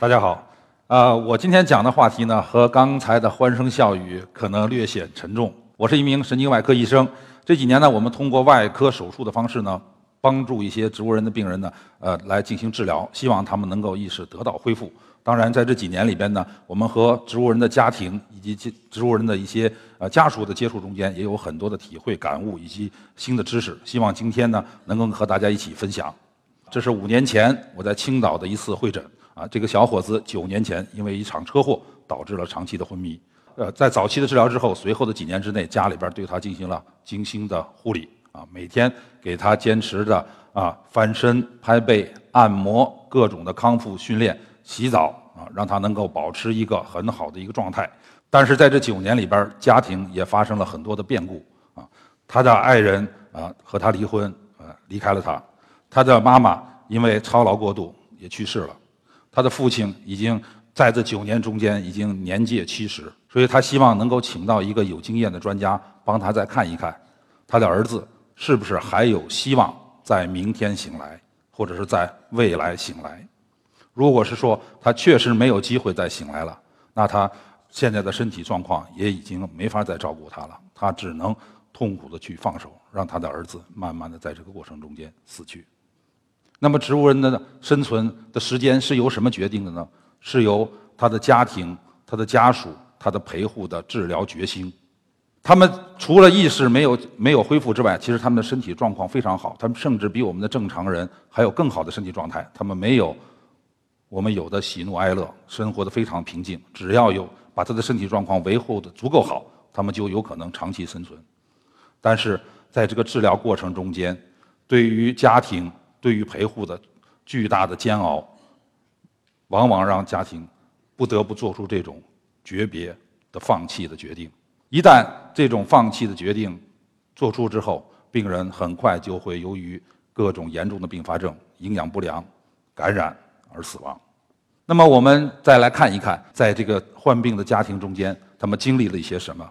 大家好，啊，我今天讲的话题呢，和刚才的欢声笑语可能略显沉重。我是一名神经外科医生，这几年呢，我们通过外科手术的方式呢，帮助一些植物人的病人呢，呃，来进行治疗，希望他们能够意识得到恢复。当然，在这几年里边呢，我们和植物人的家庭以及植物人的一些呃家属的接触中间，也有很多的体会、感悟以及新的知识。希望今天呢，能够和大家一起分享。这是五年前我在青岛的一次会诊。啊，这个小伙子九年前因为一场车祸导致了长期的昏迷。呃，在早期的治疗之后，随后的几年之内，家里边对他进行了精心的护理。啊，每天给他坚持着啊翻身、拍背、按摩各种的康复训练、洗澡啊，让他能够保持一个很好的一个状态。但是在这九年里边，家庭也发生了很多的变故。啊，他的爱人啊和他离婚，啊离开了他。他的妈妈因为操劳过度也去世了。他的父亲已经在这九年中间已经年届七十，所以他希望能够请到一个有经验的专家帮他再看一看，他的儿子是不是还有希望在明天醒来，或者是在未来醒来。如果是说他确实没有机会再醒来了，那他现在的身体状况也已经没法再照顾他了，他只能痛苦的去放手，让他的儿子慢慢的在这个过程中间死去。那么，植物人的生存的时间是由什么决定的呢？是由他的家庭、他的家属、他的陪护的治疗决心。他们除了意识没有没有恢复之外，其实他们的身体状况非常好，他们甚至比我们的正常人还有更好的身体状态。他们没有我们有的喜怒哀乐，生活的非常平静。只要有把他的身体状况维护的足够好，他们就有可能长期生存。但是在这个治疗过程中间，对于家庭，对于陪护的巨大的煎熬，往往让家庭不得不做出这种诀别的放弃的决定。一旦这种放弃的决定做出之后，病人很快就会由于各种严重的并发症、营养不良、感染而死亡。那么，我们再来看一看，在这个患病的家庭中间，他们经历了一些什么？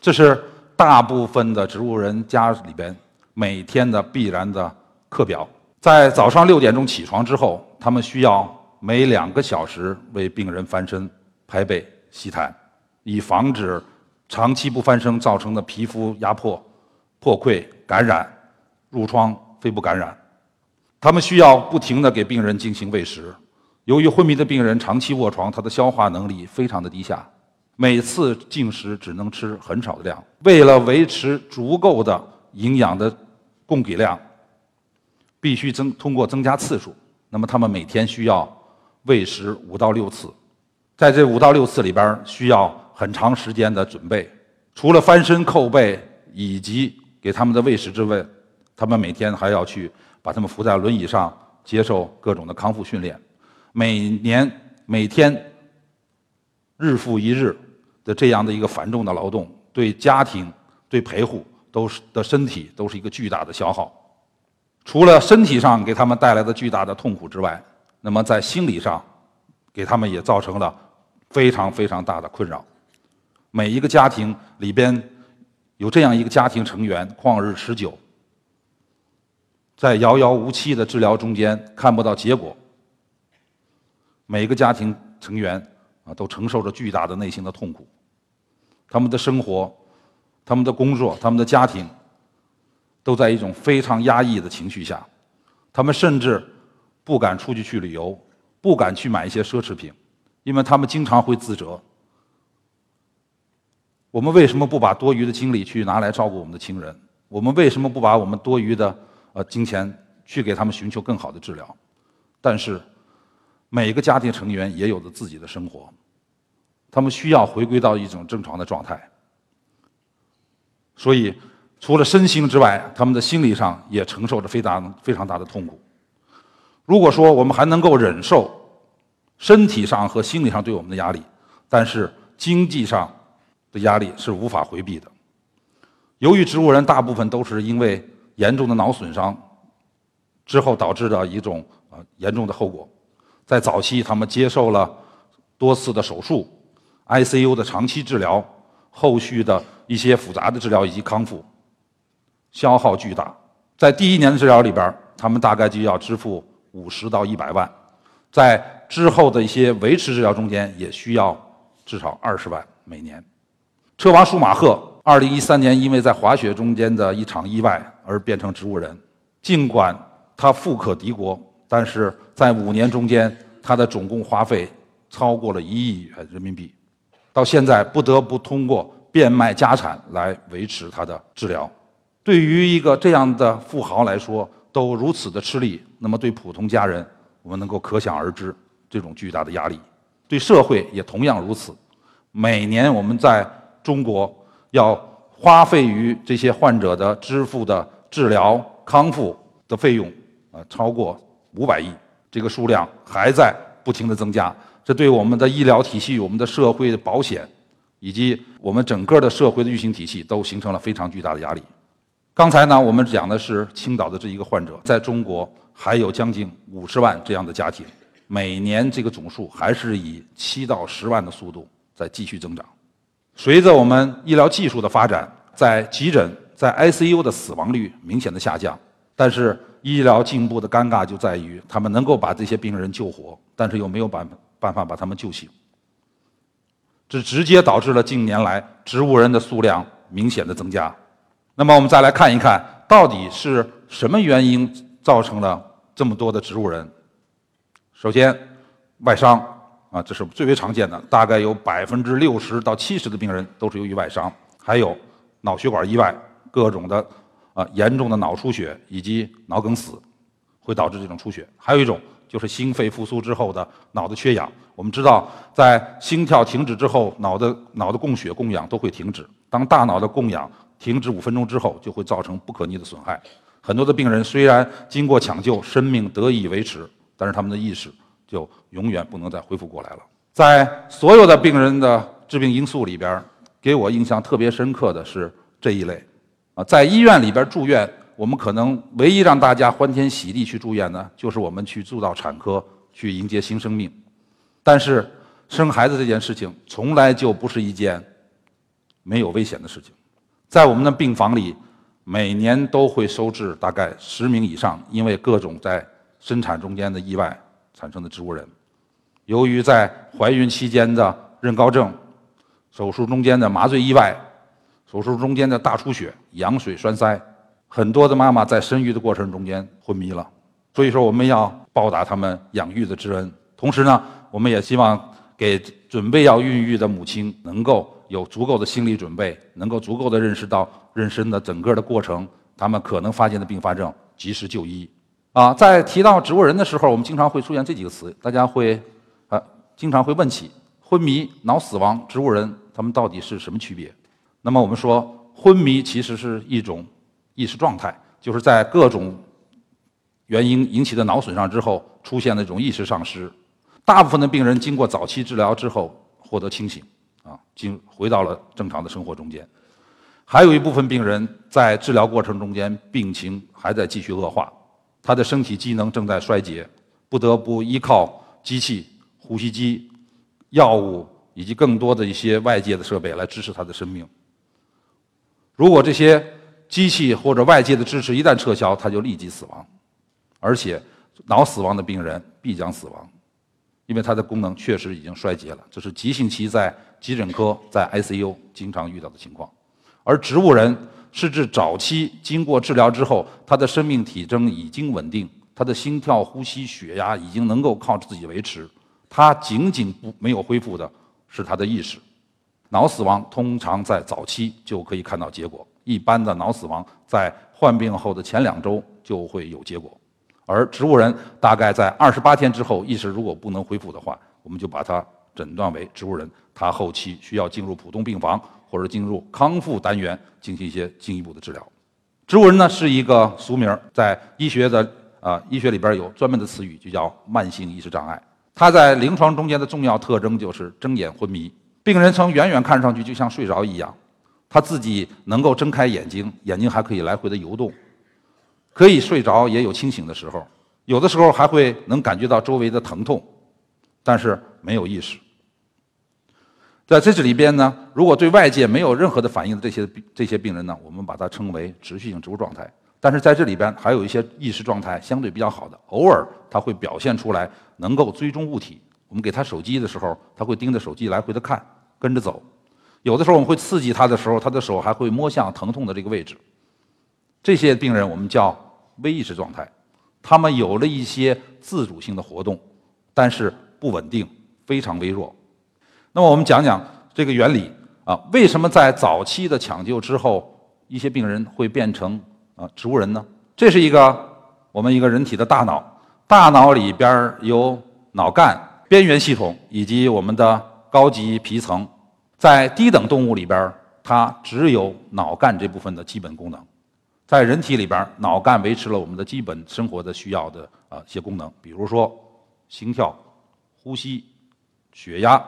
这是大部分的植物人家里边每天的必然的课表。在早上六点钟起床之后，他们需要每两个小时为病人翻身、拍背、吸痰，以防止长期不翻身造成的皮肤压迫、破溃、感染、褥疮、肺部感染。他们需要不停地给病人进行喂食。由于昏迷的病人长期卧床，他的消化能力非常的低下，每次进食只能吃很少的量。为了维持足够的营养的供给量。必须增通过增加次数，那么他们每天需要喂食五到六次，在这五到六次里边需要很长时间的准备。除了翻身叩背以及给他们的喂食之外，他们每天还要去把他们扶在轮椅上接受各种的康复训练。每年每天日复一日的这样的一个繁重的劳动，对家庭对陪护都是的身体都是一个巨大的消耗。除了身体上给他们带来的巨大的痛苦之外，那么在心理上，给他们也造成了非常非常大的困扰。每一个家庭里边有这样一个家庭成员旷日持久，在遥遥无期的治疗中间看不到结果。每一个家庭成员啊都承受着巨大的内心的痛苦，他们的生活、他们的工作、他们的家庭。都在一种非常压抑的情绪下，他们甚至不敢出去去旅游，不敢去买一些奢侈品，因为他们经常会自责：我们为什么不把多余的精力去拿来照顾我们的亲人？我们为什么不把我们多余的呃金钱去给他们寻求更好的治疗？但是，每个家庭成员也有着自己的生活，他们需要回归到一种正常的状态，所以。除了身心之外，他们的心理上也承受着非常非常大的痛苦。如果说我们还能够忍受身体上和心理上对我们的压力，但是经济上的压力是无法回避的。由于植物人大部分都是因为严重的脑损伤之后导致的一种呃严重的后果，在早期他们接受了多次的手术、ICU 的长期治疗、后续的一些复杂的治疗以及康复。消耗巨大，在第一年的治疗里边，他们大概就要支付五十到一百万，在之后的一些维持治疗中间也需要至少二十万每年。车王舒马赫二零一三年因为在滑雪中间的一场意外而变成植物人，尽管他富可敌国，但是在五年中间他的总共花费超过了一亿元人民币，到现在不得不通过变卖家产来维持他的治疗。对于一个这样的富豪来说，都如此的吃力，那么对普通家人，我们能够可想而知这种巨大的压力。对社会也同样如此。每年我们在中国要花费于这些患者的支付的治疗康复的费用，啊，超过五百亿，这个数量还在不停的增加。这对我们的医疗体系、我们的社会的保险，以及我们整个的社会的运行体系，都形成了非常巨大的压力。刚才呢，我们讲的是青岛的这一个患者，在中国还有将近五十万这样的家庭，每年这个总数还是以七到十万的速度在继续增长。随着我们医疗技术的发展，在急诊、在 ICU 的死亡率明显的下降，但是医疗进步的尴尬就在于，他们能够把这些病人救活，但是又没有办办法把他们救醒，这直接导致了近年来植物人的数量明显的增加。那么我们再来看一看，到底是什么原因造成了这么多的植物人？首先，外伤啊，这是最为常见的，大概有百分之六十到七十的病人都是由于外伤。还有脑血管意外，各种的啊严重的脑出血以及脑梗死，会导致这种出血。还有一种就是心肺复苏之后的脑的缺氧。我们知道，在心跳停止之后，脑的脑的供血供氧都会停止。当大脑的供氧停止五分钟之后，就会造成不可逆的损害。很多的病人虽然经过抢救，生命得以维持，但是他们的意识就永远不能再恢复过来了。在所有的病人的致病因素里边，给我印象特别深刻的是这一类。啊，在医院里边住院，我们可能唯一让大家欢天喜地去住院呢，就是我们去住到产科去迎接新生命。但是生孩子这件事情，从来就不是一件没有危险的事情。在我们的病房里，每年都会收治大概十名以上，因为各种在生产中间的意外产生的植物人。由于在怀孕期间的妊高症、手术中间的麻醉意外、手术中间的大出血、羊水栓塞，很多的妈妈在生育的过程中间昏迷了。所以说，我们要报答他们养育的之恩，同时呢，我们也希望给准备要孕育的母亲能够。有足够的心理准备，能够足够的认识到妊娠的整个的过程，他们可能发现的并发症，及时就医。啊，在提到植物人的时候，我们经常会出现这几个词，大家会啊经常会问起昏迷、脑死亡、植物人，他们到底是什么区别？那么我们说，昏迷其实是一种意识状态，就是在各种原因引起的脑损伤之后出现的一种意识丧失。大部分的病人经过早期治疗之后获得清醒。啊，进回到了正常的生活中间，还有一部分病人在治疗过程中间病情还在继续恶化，他的身体机能正在衰竭，不得不依靠机器、呼吸机、药物以及更多的一些外界的设备来支持他的生命。如果这些机器或者外界的支持一旦撤销，他就立即死亡，而且脑死亡的病人必将死亡。因为它的功能确实已经衰竭了，这是急性期在急诊科、在 ICU 经常遇到的情况。而植物人是指早期经过治疗之后，他的生命体征已经稳定，他的心跳、呼吸、血压已经能够靠自己维持，他仅仅不没有恢复的是他的意识。脑死亡通常在早期就可以看到结果，一般的脑死亡在患病后的前两周就会有结果。而植物人大概在二十八天之后，意识如果不能恢复的话，我们就把它诊断为植物人，他后期需要进入普通病房或者进入康复单元进行一些进一步的治疗。植物人呢是一个俗名，在医学的啊医学里边有专门的词语，就叫慢性意识障碍。它在临床中间的重要特征就是睁眼昏迷，病人从远远看上去就像睡着一样，他自己能够睁开眼睛，眼睛还可以来回的游动。可以睡着，也有清醒的时候，有的时候还会能感觉到周围的疼痛，但是没有意识。在这里边呢，如果对外界没有任何的反应的这些这些病人呢，我们把它称为持续性植物状态。但是在这里边还有一些意识状态相对比较好的，偶尔他会表现出来能够追踪物体。我们给他手机的时候，他会盯着手机来回的看，跟着走。有的时候我们会刺激他的时候，他的手还会摸向疼痛的这个位置。这些病人我们叫微意识状态，他们有了一些自主性的活动，但是不稳定，非常微弱。那么我们讲讲这个原理啊，为什么在早期的抢救之后，一些病人会变成？啊，植物人呢？这是一个我们一个人体的大脑，大脑里边有脑干、边缘系统以及我们的高级皮层。在低等动物里边，它只有脑干这部分的基本功能；在人体里边，脑干维持了我们的基本生活的需要的啊一些功能，比如说心跳、呼吸、血压、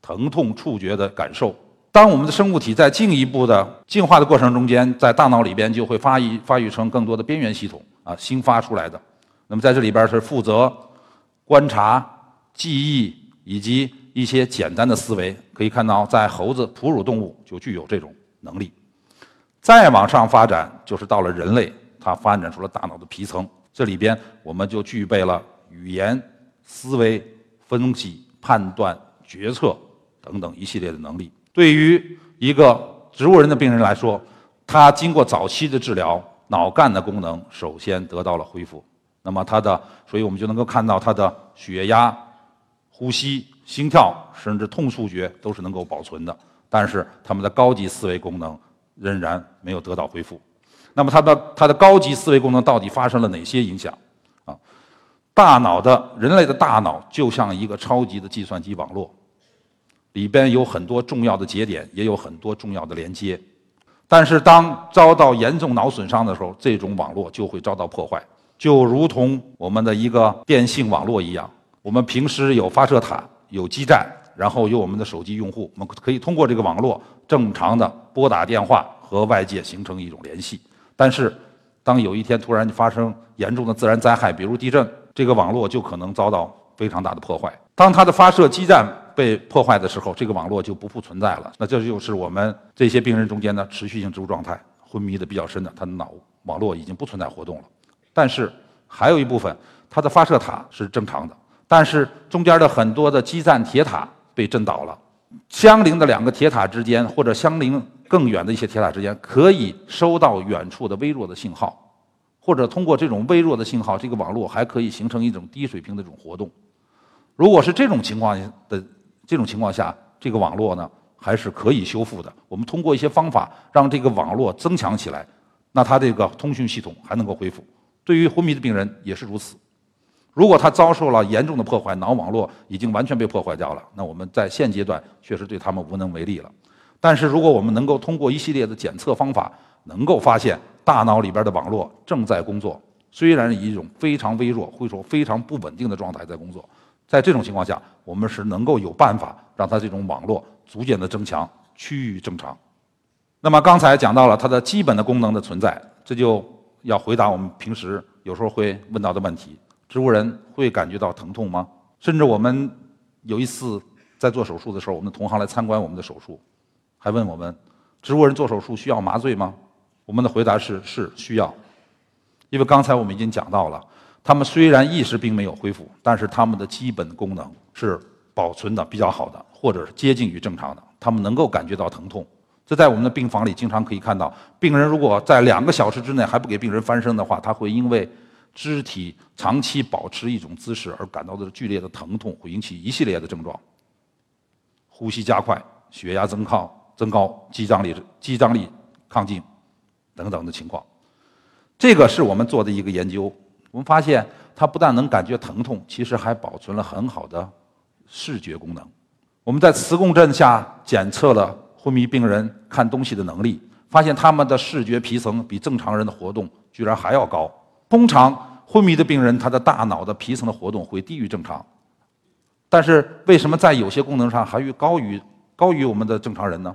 疼痛、触觉的感受。当我们的生物体在进一步的进化的过程中间，在大脑里边就会发育发育成更多的边缘系统啊，新发出来的。那么在这里边是负责观察、记忆以及一些简单的思维。可以看到，在猴子、哺乳动物就具有这种能力。再往上发展，就是到了人类，它发展出了大脑的皮层，这里边我们就具备了语言、思维、分析、判断、决策等等一系列的能力。对于一个植物人的病人来说，他经过早期的治疗，脑干的功能首先得到了恢复。那么他的，所以我们就能够看到他的血压、呼吸、心跳，甚至痛触觉都是能够保存的。但是他们的高级思维功能仍然没有得到恢复。那么他的他的高级思维功能到底发生了哪些影响？啊，大脑的人类的大脑就像一个超级的计算机网络。里边有很多重要的节点，也有很多重要的连接，但是当遭到严重脑损伤的时候，这种网络就会遭到破坏，就如同我们的一个电信网络一样。我们平时有发射塔、有基站，然后有我们的手机用户，我们可以通过这个网络正常的拨打电话和外界形成一种联系。但是，当有一天突然发生严重的自然灾害，比如地震，这个网络就可能遭到非常大的破坏。当它的发射基站。被破坏的时候，这个网络就不复存在了。那这就是我们这些病人中间的持续性植物状态，昏迷的比较深的，他的脑网络已经不存在活动了。但是还有一部分，它的发射塔是正常的，但是中间的很多的基站铁塔被震倒了。相邻的两个铁塔之间，或者相邻更远的一些铁塔之间，可以收到远处的微弱的信号，或者通过这种微弱的信号，这个网络还可以形成一种低水平的这种活动。如果是这种情况的。这种情况下，这个网络呢还是可以修复的。我们通过一些方法让这个网络增强起来，那它这个通讯系统还能够恢复。对于昏迷的病人也是如此。如果他遭受了严重的破坏，脑网络已经完全被破坏掉了，那我们在现阶段确实对他们无能为力了。但是如果我们能够通过一系列的检测方法，能够发现大脑里边的网络正在工作，虽然以一种非常微弱、或者说非常不稳定的状态在工作。在这种情况下，我们是能够有办法让它这种网络逐渐的增强，趋于正常。那么刚才讲到了它的基本的功能的存在，这就要回答我们平时有时候会问到的问题：植物人会感觉到疼痛吗？甚至我们有一次在做手术的时候，我们的同行来参观我们的手术，还问我们：植物人做手术需要麻醉吗？我们的回答是：是需要，因为刚才我们已经讲到了。他们虽然意识并没有恢复，但是他们的基本功能是保存的比较好的，或者是接近于正常的。他们能够感觉到疼痛，这在我们的病房里经常可以看到。病人如果在两个小时之内还不给病人翻身的话，他会因为肢体长期保持一种姿势而感到的剧烈的疼痛，会引起一系列的症状：呼吸加快、血压增高、增高、肌张力、肌张力亢进等等的情况。这个是我们做的一个研究。我们发现，它不但能感觉疼痛，其实还保存了很好的视觉功能。我们在磁共振下检测了昏迷病人看东西的能力，发现他们的视觉皮层比正常人的活动居然还要高。通常昏迷的病人，他的大脑的皮层的活动会低于正常，但是为什么在有些功能上还于高于高于我们的正常人呢？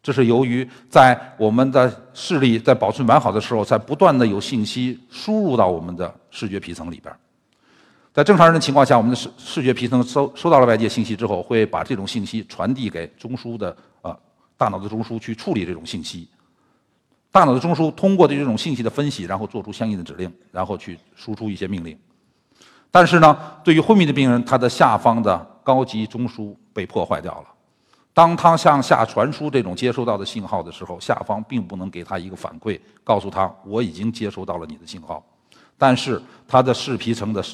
这是由于在我们的视力在保存完好的时候，在不断的有信息输入到我们的视觉皮层里边。在正常人的情况下，我们的视视觉皮层收收到了外界信息之后，会把这种信息传递给中枢的呃大脑的中枢去处理这种信息。大脑的中枢通过对这种信息的分析，然后做出相应的指令，然后去输出一些命令。但是呢，对于昏迷的病人，他的下方的高级中枢被破坏掉了。当他向下传输这种接收到的信号的时候，下方并不能给他一个反馈，告诉他我已经接收到了你的信号。但是他的视皮层的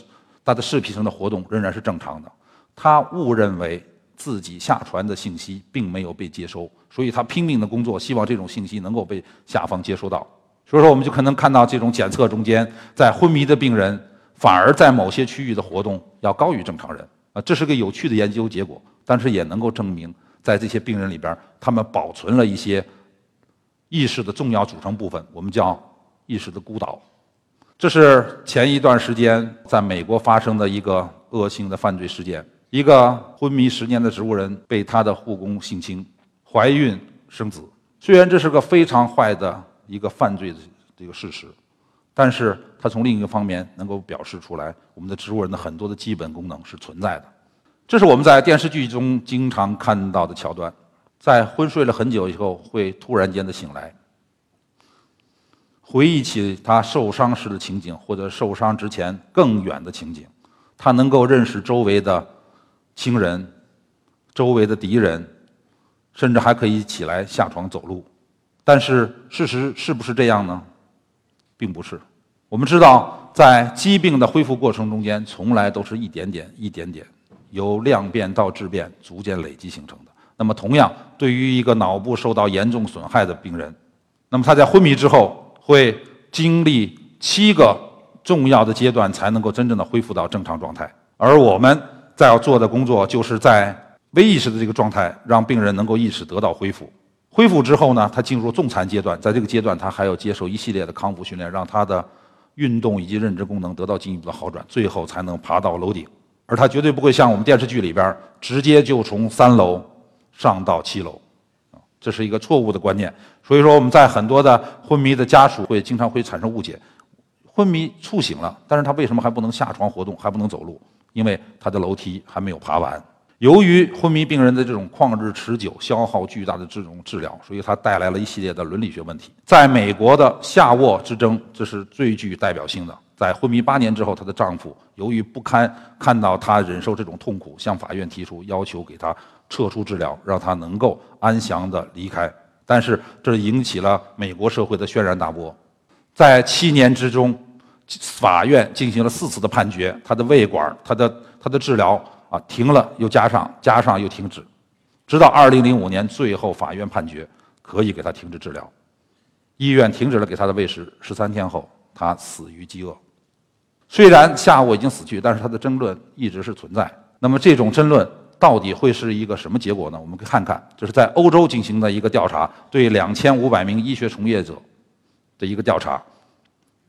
他的视皮层的活动仍然是正常的。他误认为自己下传的信息并没有被接收，所以他拼命的工作，希望这种信息能够被下方接收到。所以说，我们就可能看到这种检测中间，在昏迷的病人反而在某些区域的活动要高于正常人啊，这是个有趣的研究结果，但是也能够证明。在这些病人里边，他们保存了一些意识的重要组成部分，我们叫意识的孤岛。这是前一段时间在美国发生的一个恶性的犯罪事件：一个昏迷十年的植物人被他的护工性侵，怀孕生子。虽然这是个非常坏的一个犯罪的这个事实，但是它从另一个方面能够表示出来，我们的植物人的很多的基本功能是存在的。这是我们在电视剧中经常看到的桥段，在昏睡了很久以后，会突然间的醒来，回忆起他受伤时的情景，或者受伤之前更远的情景，他能够认识周围的亲人、周围的敌人，甚至还可以起来下床走路。但是事实是不是这样呢？并不是。我们知道，在疾病的恢复过程中间，从来都是一点点、一点点。由量变到质变，逐渐累积形成的。那么，同样对于一个脑部受到严重损害的病人，那么他在昏迷之后会经历七个重要的阶段，才能够真正的恢复到正常状态。而我们在要做的工作，就是在微意识的这个状态，让病人能够意识得到恢复。恢复之后呢，他进入重残阶段，在这个阶段，他还要接受一系列的康复训练，让他的运动以及认知功能得到进一步的好转，最后才能爬到楼顶。而他绝对不会像我们电视剧里边直接就从三楼上到七楼，这是一个错误的观念。所以说，我们在很多的昏迷的家属会经常会产生误解：昏迷猝醒了，但是他为什么还不能下床活动，还不能走路？因为他的楼梯还没有爬完。由于昏迷病人的这种旷日持久、消耗巨大的这种治疗，所以他带来了一系列的伦理学问题。在美国的夏沃之争，这是最具代表性的。在昏迷八年之后，她的丈夫由于不堪看到她忍受这种痛苦，向法院提出要求给她撤出治疗，让她能够安详地离开。但是这引起了美国社会的轩然大波。在七年之中，法院进行了四次的判决，他的胃管、他的他的治疗啊停了又加上，加上又停止，直到二零零五年，最后法院判决可以给他停止治疗。医院停止了给他的喂食，十三天后，他死于饥饿。虽然夏沃已经死去，但是他的争论一直是存在。那么这种争论到底会是一个什么结果呢？我们看看，这是在欧洲进行的一个调查，对两千五百名医学从业者的一个调查。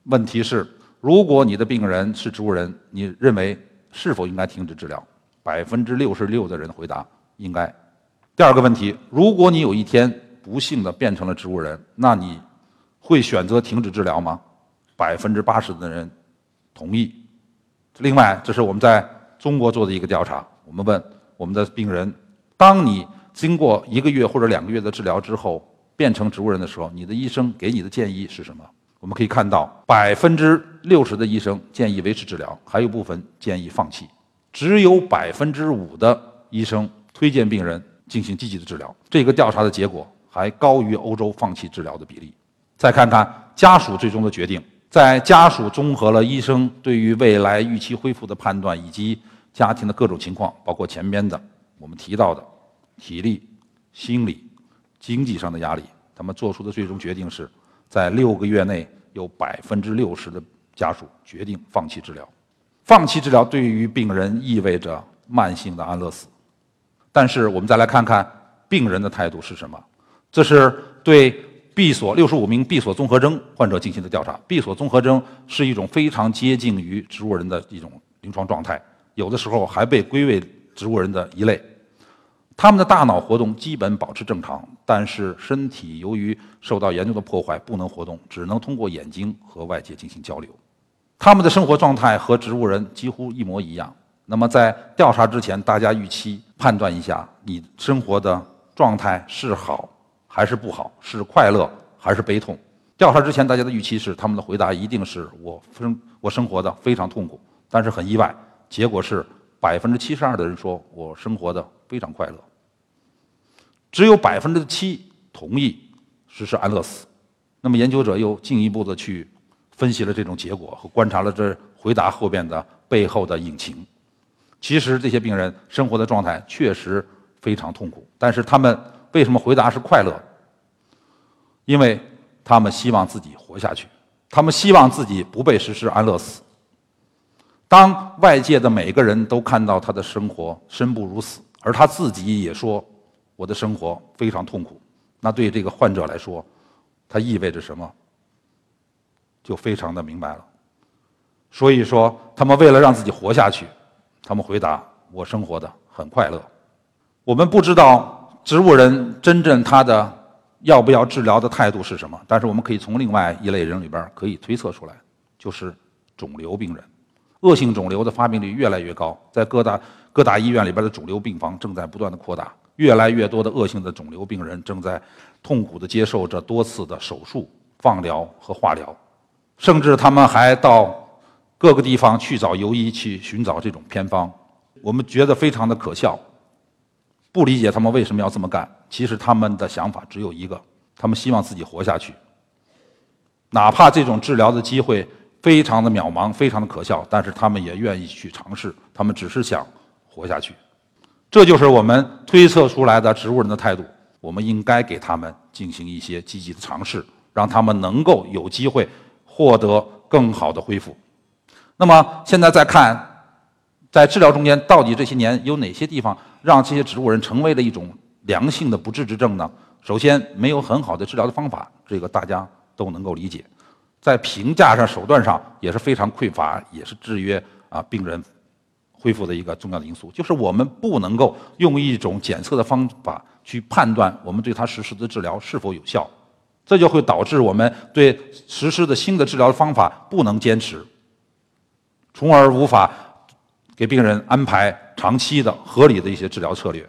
问题是：如果你的病人是植物人，你认为是否应该停止治疗？百分之六十六的人回答应该。第二个问题：如果你有一天不幸的变成了植物人，那你会选择停止治疗吗？百分之八十的人。同意。另外，这是我们在中国做的一个调查。我们问我们的病人：当你经过一个月或者两个月的治疗之后变成植物人的时候，你的医生给你的建议是什么？我们可以看到，百分之六十的医生建议维持治疗，还有部分建议放弃。只有百分之五的医生推荐病人进行积极的治疗。这个调查的结果还高于欧洲放弃治疗的比例。再看看家属最终的决定。在家属综合了医生对于未来预期恢复的判断，以及家庭的各种情况，包括前边的我们提到的体力、心理、经济上的压力，他们做出的最终决定是，在六个月内有百分之六十的家属决定放弃治疗。放弃治疗对于病人意味着慢性的安乐死。但是我们再来看看病人的态度是什么？这是对。闭锁六十五名闭锁综合征患者进行的调查。闭锁综合征是一种非常接近于植物人的一种临床状态，有的时候还被归为植物人的一类。他们的大脑活动基本保持正常，但是身体由于受到严重的破坏不能活动，只能通过眼睛和外界进行交流。他们的生活状态和植物人几乎一模一样。那么在调查之前，大家预期判断一下，你生活的状态是好。还是不好，是快乐还是悲痛？调查之前，大家的预期是他们的回答一定是我生我生活的非常痛苦，但是很意外，结果是百分之七十二的人说我生活的非常快乐，只有百分之七同意实施安乐死。那么研究者又进一步的去分析了这种结果和观察了这回答后边的背后的隐情。其实这些病人生活的状态确实非常痛苦，但是他们为什么回答是快乐？因为他们希望自己活下去，他们希望自己不被实施安乐死。当外界的每个人都看到他的生活生不如死，而他自己也说我的生活非常痛苦，那对这个患者来说，它意味着什么？就非常的明白了。所以说，他们为了让自己活下去。他们回答：“我生活的很快乐。”我们不知道植物人真正他的要不要治疗的态度是什么，但是我们可以从另外一类人里边可以推测出来，就是肿瘤病人。恶性肿瘤的发病率越来越高，在各大各大医院里边的肿瘤病房正在不断的扩大，越来越多的恶性的肿瘤病人正在痛苦的接受着多次的手术、放疗和化疗，甚至他们还到。各个地方去找游医去寻找这种偏方，我们觉得非常的可笑，不理解他们为什么要这么干。其实他们的想法只有一个，他们希望自己活下去。哪怕这种治疗的机会非常的渺茫，非常的可笑，但是他们也愿意去尝试。他们只是想活下去。这就是我们推测出来的植物人的态度。我们应该给他们进行一些积极的尝试，让他们能够有机会获得更好的恢复。那么现在再看，在治疗中间，到底这些年有哪些地方让这些植物人成为了一种良性的不治之症呢？首先，没有很好的治疗的方法，这个大家都能够理解。在评价上、手段上也是非常匮乏，也是制约啊病人恢复的一个重要的因素。就是我们不能够用一种检测的方法去判断我们对它实施的治疗是否有效，这就会导致我们对实施的新的治疗方法不能坚持。从而无法给病人安排长期的合理的一些治疗策略。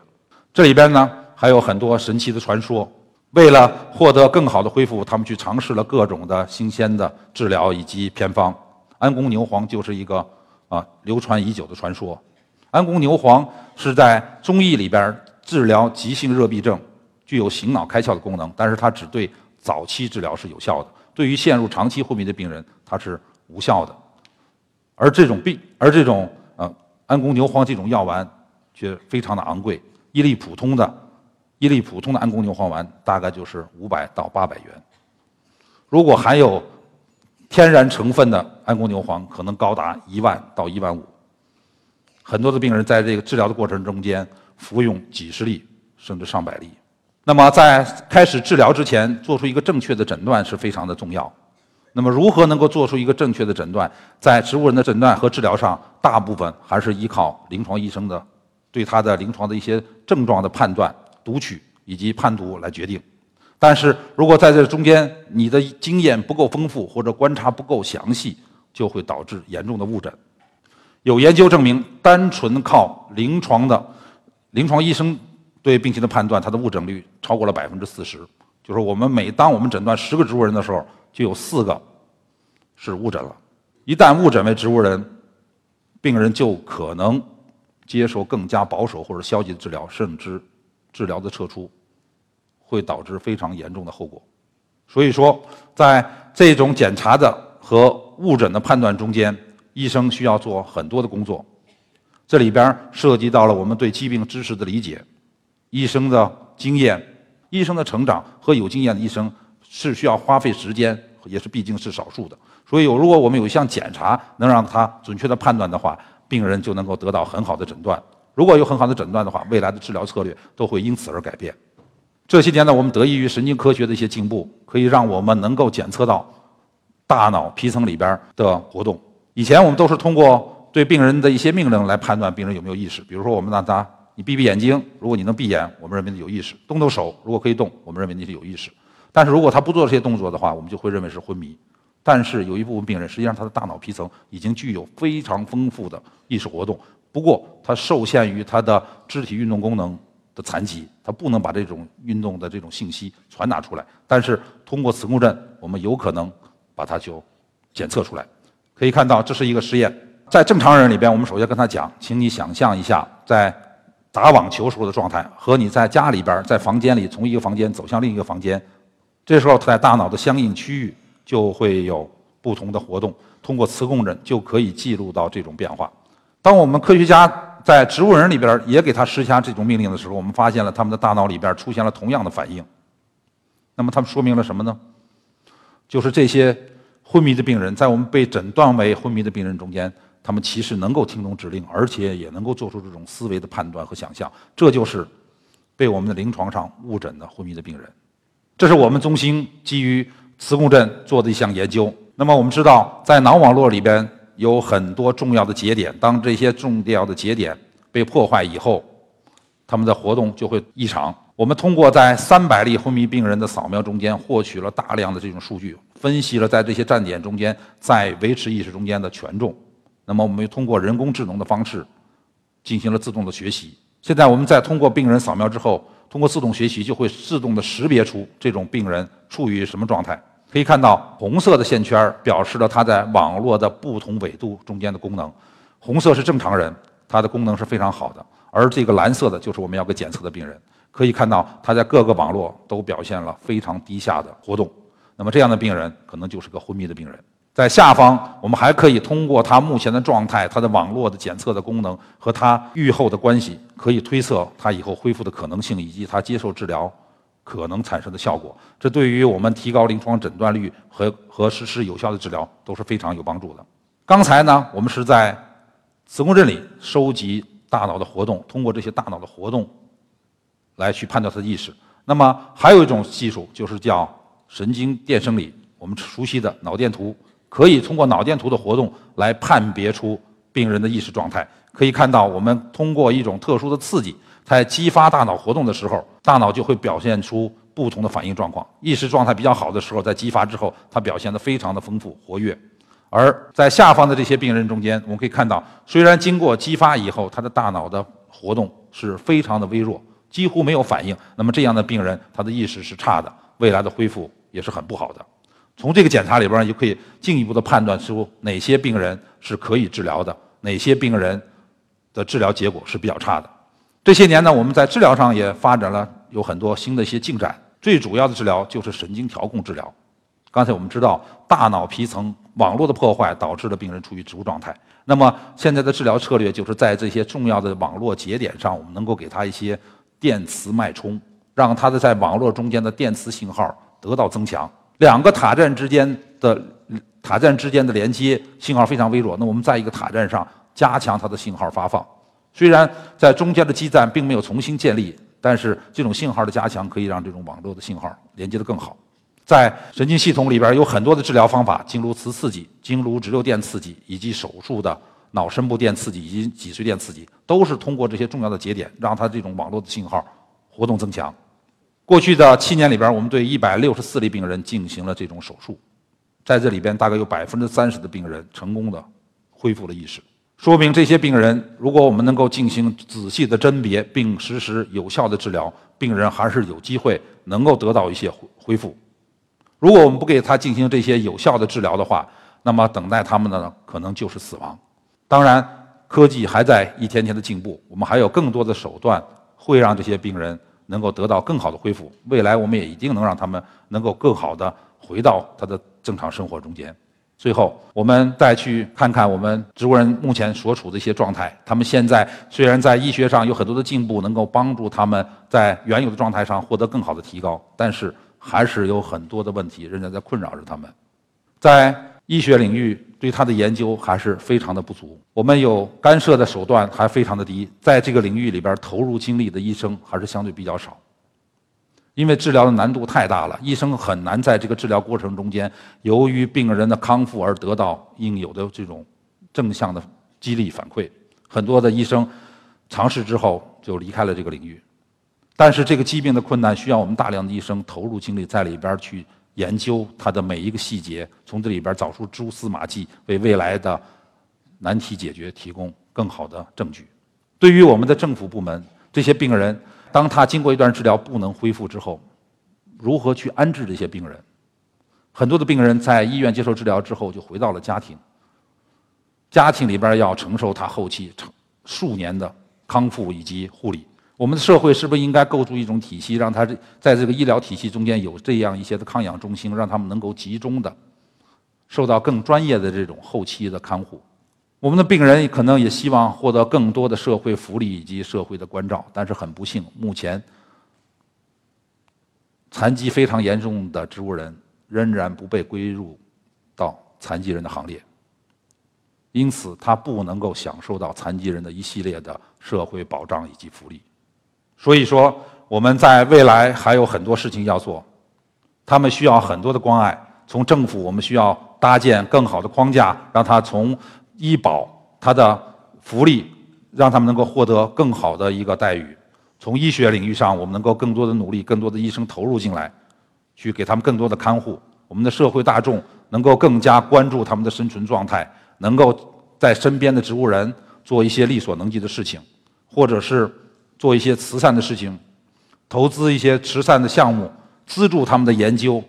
这里边呢还有很多神奇的传说。为了获得更好的恢复，他们去尝试了各种的新鲜的治疗以及偏方。安宫牛黄就是一个啊流传已久的传说。安宫牛黄是在中医里边治疗急性热痹症，具有醒脑开窍的功能，但是它只对早期治疗是有效的，对于陷入长期昏迷的病人它是无效的。而这种病，而这种呃安宫牛黄这种药丸却非常的昂贵，一粒普通的，一粒普通的安宫牛黄丸大概就是五百到八百元。如果含有天然成分的安宫牛黄，可能高达一万到一万五。很多的病人在这个治疗的过程中间服用几十粒甚至上百粒。那么在开始治疗之前，做出一个正确的诊断是非常的重要。那么，如何能够做出一个正确的诊断？在植物人的诊断和治疗上，大部分还是依靠临床医生的对他的临床的一些症状的判断、读取以及判读来决定。但是如果在这中间你的经验不够丰富或者观察不够详细，就会导致严重的误诊。有研究证明，单纯靠临床的临床医生对病情的判断，它的误诊率超过了百分之四十。就是我们每当我们诊断十个植物人的时候，就有四个是误诊了，一旦误诊为植物人，病人就可能接受更加保守或者消极的治疗，甚至治疗的撤出，会导致非常严重的后果。所以说，在这种检查的和误诊的判断中间，医生需要做很多的工作。这里边涉及到了我们对疾病知识的理解，医生的经验，医生的成长和有经验的医生。是需要花费时间，也是毕竟是少数的。所以有如果我们有一项检查能让他准确的判断的话，病人就能够得到很好的诊断。如果有很好的诊断的话，未来的治疗策略都会因此而改变。这些年呢，我们得益于神经科学的一些进步，可以让我们能够检测到大脑皮层里边的活动。以前我们都是通过对病人的一些命令来判断病人有没有意识，比如说我们让他你闭闭眼睛，如果你能闭眼，我们认为你有意识；动动手，如果可以动，我们认为你是有意识。但是如果他不做这些动作的话，我们就会认为是昏迷。但是有一部分病人，实际上他的大脑皮层已经具有非常丰富的意识活动，不过他受限于他的肢体运动功能的残疾，他不能把这种运动的这种信息传达出来。但是通过磁共振，我们有可能把它就检测出来。可以看到，这是一个实验，在正常人里边，我们首先跟他讲，请你想象一下，在打网球时候的状态和你在家里边在房间里从一个房间走向另一个房间，这时候他在大脑的相应区域就会有不同的活动，通过磁共振就可以记录到这种变化。当我们科学家在植物人里边也给他施加这种命令的时候，我们发现了他们的大脑里边出现了同样的反应。那么，他们说明了什么呢？就是这些。昏迷的病人在我们被诊断为昏迷的病人中间，他们其实能够听懂指令，而且也能够做出这种思维的判断和想象。这就是被我们的临床上误诊的昏迷的病人。这是我们中心基于磁共振做的一项研究。那么我们知道，在脑网络里边有很多重要的节点，当这些重要的节点被破坏以后，他们的活动就会异常。我们通过在三百例昏迷病人的扫描中间获取了大量的这种数据，分析了在这些站点中间在维持意识中间的权重。那么，我们又通过人工智能的方式进行了自动的学习。现在，我们在通过病人扫描之后，通过自动学习就会自动的识别出这种病人处于什么状态。可以看到，红色的线圈表示了他在网络的不同纬度中间的功能。红色是正常人，它的功能是非常好的，而这个蓝色的就是我们要给检测的病人。可以看到，他在各个网络都表现了非常低下的活动。那么这样的病人可能就是个昏迷的病人。在下方，我们还可以通过他目前的状态、他的网络的检测的功能和他预后的关系，可以推测他以后恢复的可能性以及他接受治疗可能产生的效果。这对于我们提高临床诊断率和和实施有效的治疗都是非常有帮助的。刚才呢，我们是在磁共振里收集大脑的活动，通过这些大脑的活动。来去判断他的意识。那么还有一种技术，就是叫神经电生理，我们熟悉的脑电图，可以通过脑电图的活动来判别出病人的意识状态。可以看到，我们通过一种特殊的刺激，在激发大脑活动的时候，大脑就会表现出不同的反应状况。意识状态比较好的时候，在激发之后，它表现得非常的丰富活跃。而在下方的这些病人中间，我们可以看到，虽然经过激发以后，他的大脑的活动是非常的微弱。几乎没有反应，那么这样的病人他的意识是差的，未来的恢复也是很不好的。从这个检查里边就可以进一步的判断出哪些病人是可以治疗的，哪些病人的治疗结果是比较差的。这些年呢，我们在治疗上也发展了有很多新的一些进展。最主要的治疗就是神经调控治疗。刚才我们知道，大脑皮层网络的破坏导致了病人处于植物状态。那么现在的治疗策略就是在这些重要的网络节点上，我们能够给他一些。电磁脉冲让它的在网络中间的电磁信号得到增强，两个塔站之间的塔站之间的连接信号非常微弱。那我们在一个塔站上加强它的信号发放，虽然在中间的基站并没有重新建立，但是这种信号的加强可以让这种网络的信号连接的更好。在神经系统里边有很多的治疗方法，经颅磁刺激、经颅直流电刺激以及手术的。脑深部电刺激以及脊髓电刺激都是通过这些重要的节点，让它这种网络的信号活动增强。过去的七年里边，我们对一百六十四例病人进行了这种手术，在这里边大概有百分之三十的病人成功的恢复了意识，说明这些病人如果我们能够进行仔细的甄别并实施有效的治疗，病人还是有机会能够得到一些恢恢复。如果我们不给他进行这些有效的治疗的话，那么等待他们的呢，可能就是死亡。当然，科技还在一天天的进步，我们还有更多的手段会让这些病人能够得到更好的恢复。未来，我们也一定能让他们能够更好的回到他的正常生活中间。最后，我们再去看看我们植物人目前所处的一些状态。他们现在虽然在医学上有很多的进步，能够帮助他们在原有的状态上获得更好的提高，但是还是有很多的问题仍然在困扰着他们。在医学领域对它的研究还是非常的不足，我们有干涉的手段还非常的低，在这个领域里边投入精力的医生还是相对比较少，因为治疗的难度太大了，医生很难在这个治疗过程中间，由于病人的康复而得到应有的这种正向的激励反馈，很多的医生尝试之后就离开了这个领域，但是这个疾病的困难需要我们大量的医生投入精力在里边去。研究它的每一个细节，从这里边找出蛛丝马迹，为未来的难题解决提供更好的证据。对于我们的政府部门，这些病人，当他经过一段治疗不能恢复之后，如何去安置这些病人？很多的病人在医院接受治疗之后就回到了家庭，家庭里边要承受他后期成数年的康复以及护理。我们的社会是不是应该构筑一种体系，让他在这个医疗体系中间有这样一些的康养中心，让他们能够集中的受到更专业的这种后期的看护？我们的病人可能也希望获得更多的社会福利以及社会的关照，但是很不幸，目前残疾非常严重的植物人仍然不被归入到残疾人的行列，因此他不能够享受到残疾人的一系列的社会保障以及福利。所以说，我们在未来还有很多事情要做，他们需要很多的关爱。从政府，我们需要搭建更好的框架，让他从医保、他的福利，让他们能够获得更好的一个待遇。从医学领域上，我们能够更多的努力，更多的医生投入进来，去给他们更多的看护。我们的社会大众能够更加关注他们的生存状态，能够在身边的植物人做一些力所能及的事情，或者是。做一些慈善的事情，投资一些慈善的项目，资助他们的研究，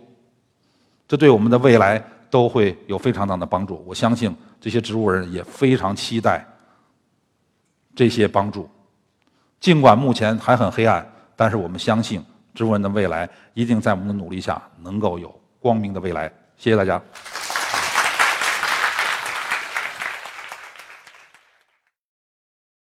这对我们的未来都会有非常大的帮助。我相信这些植物人也非常期待这些帮助。尽管目前还很黑暗，但是我们相信植物人的未来一定在我们的努力下能够有光明的未来。谢谢大家。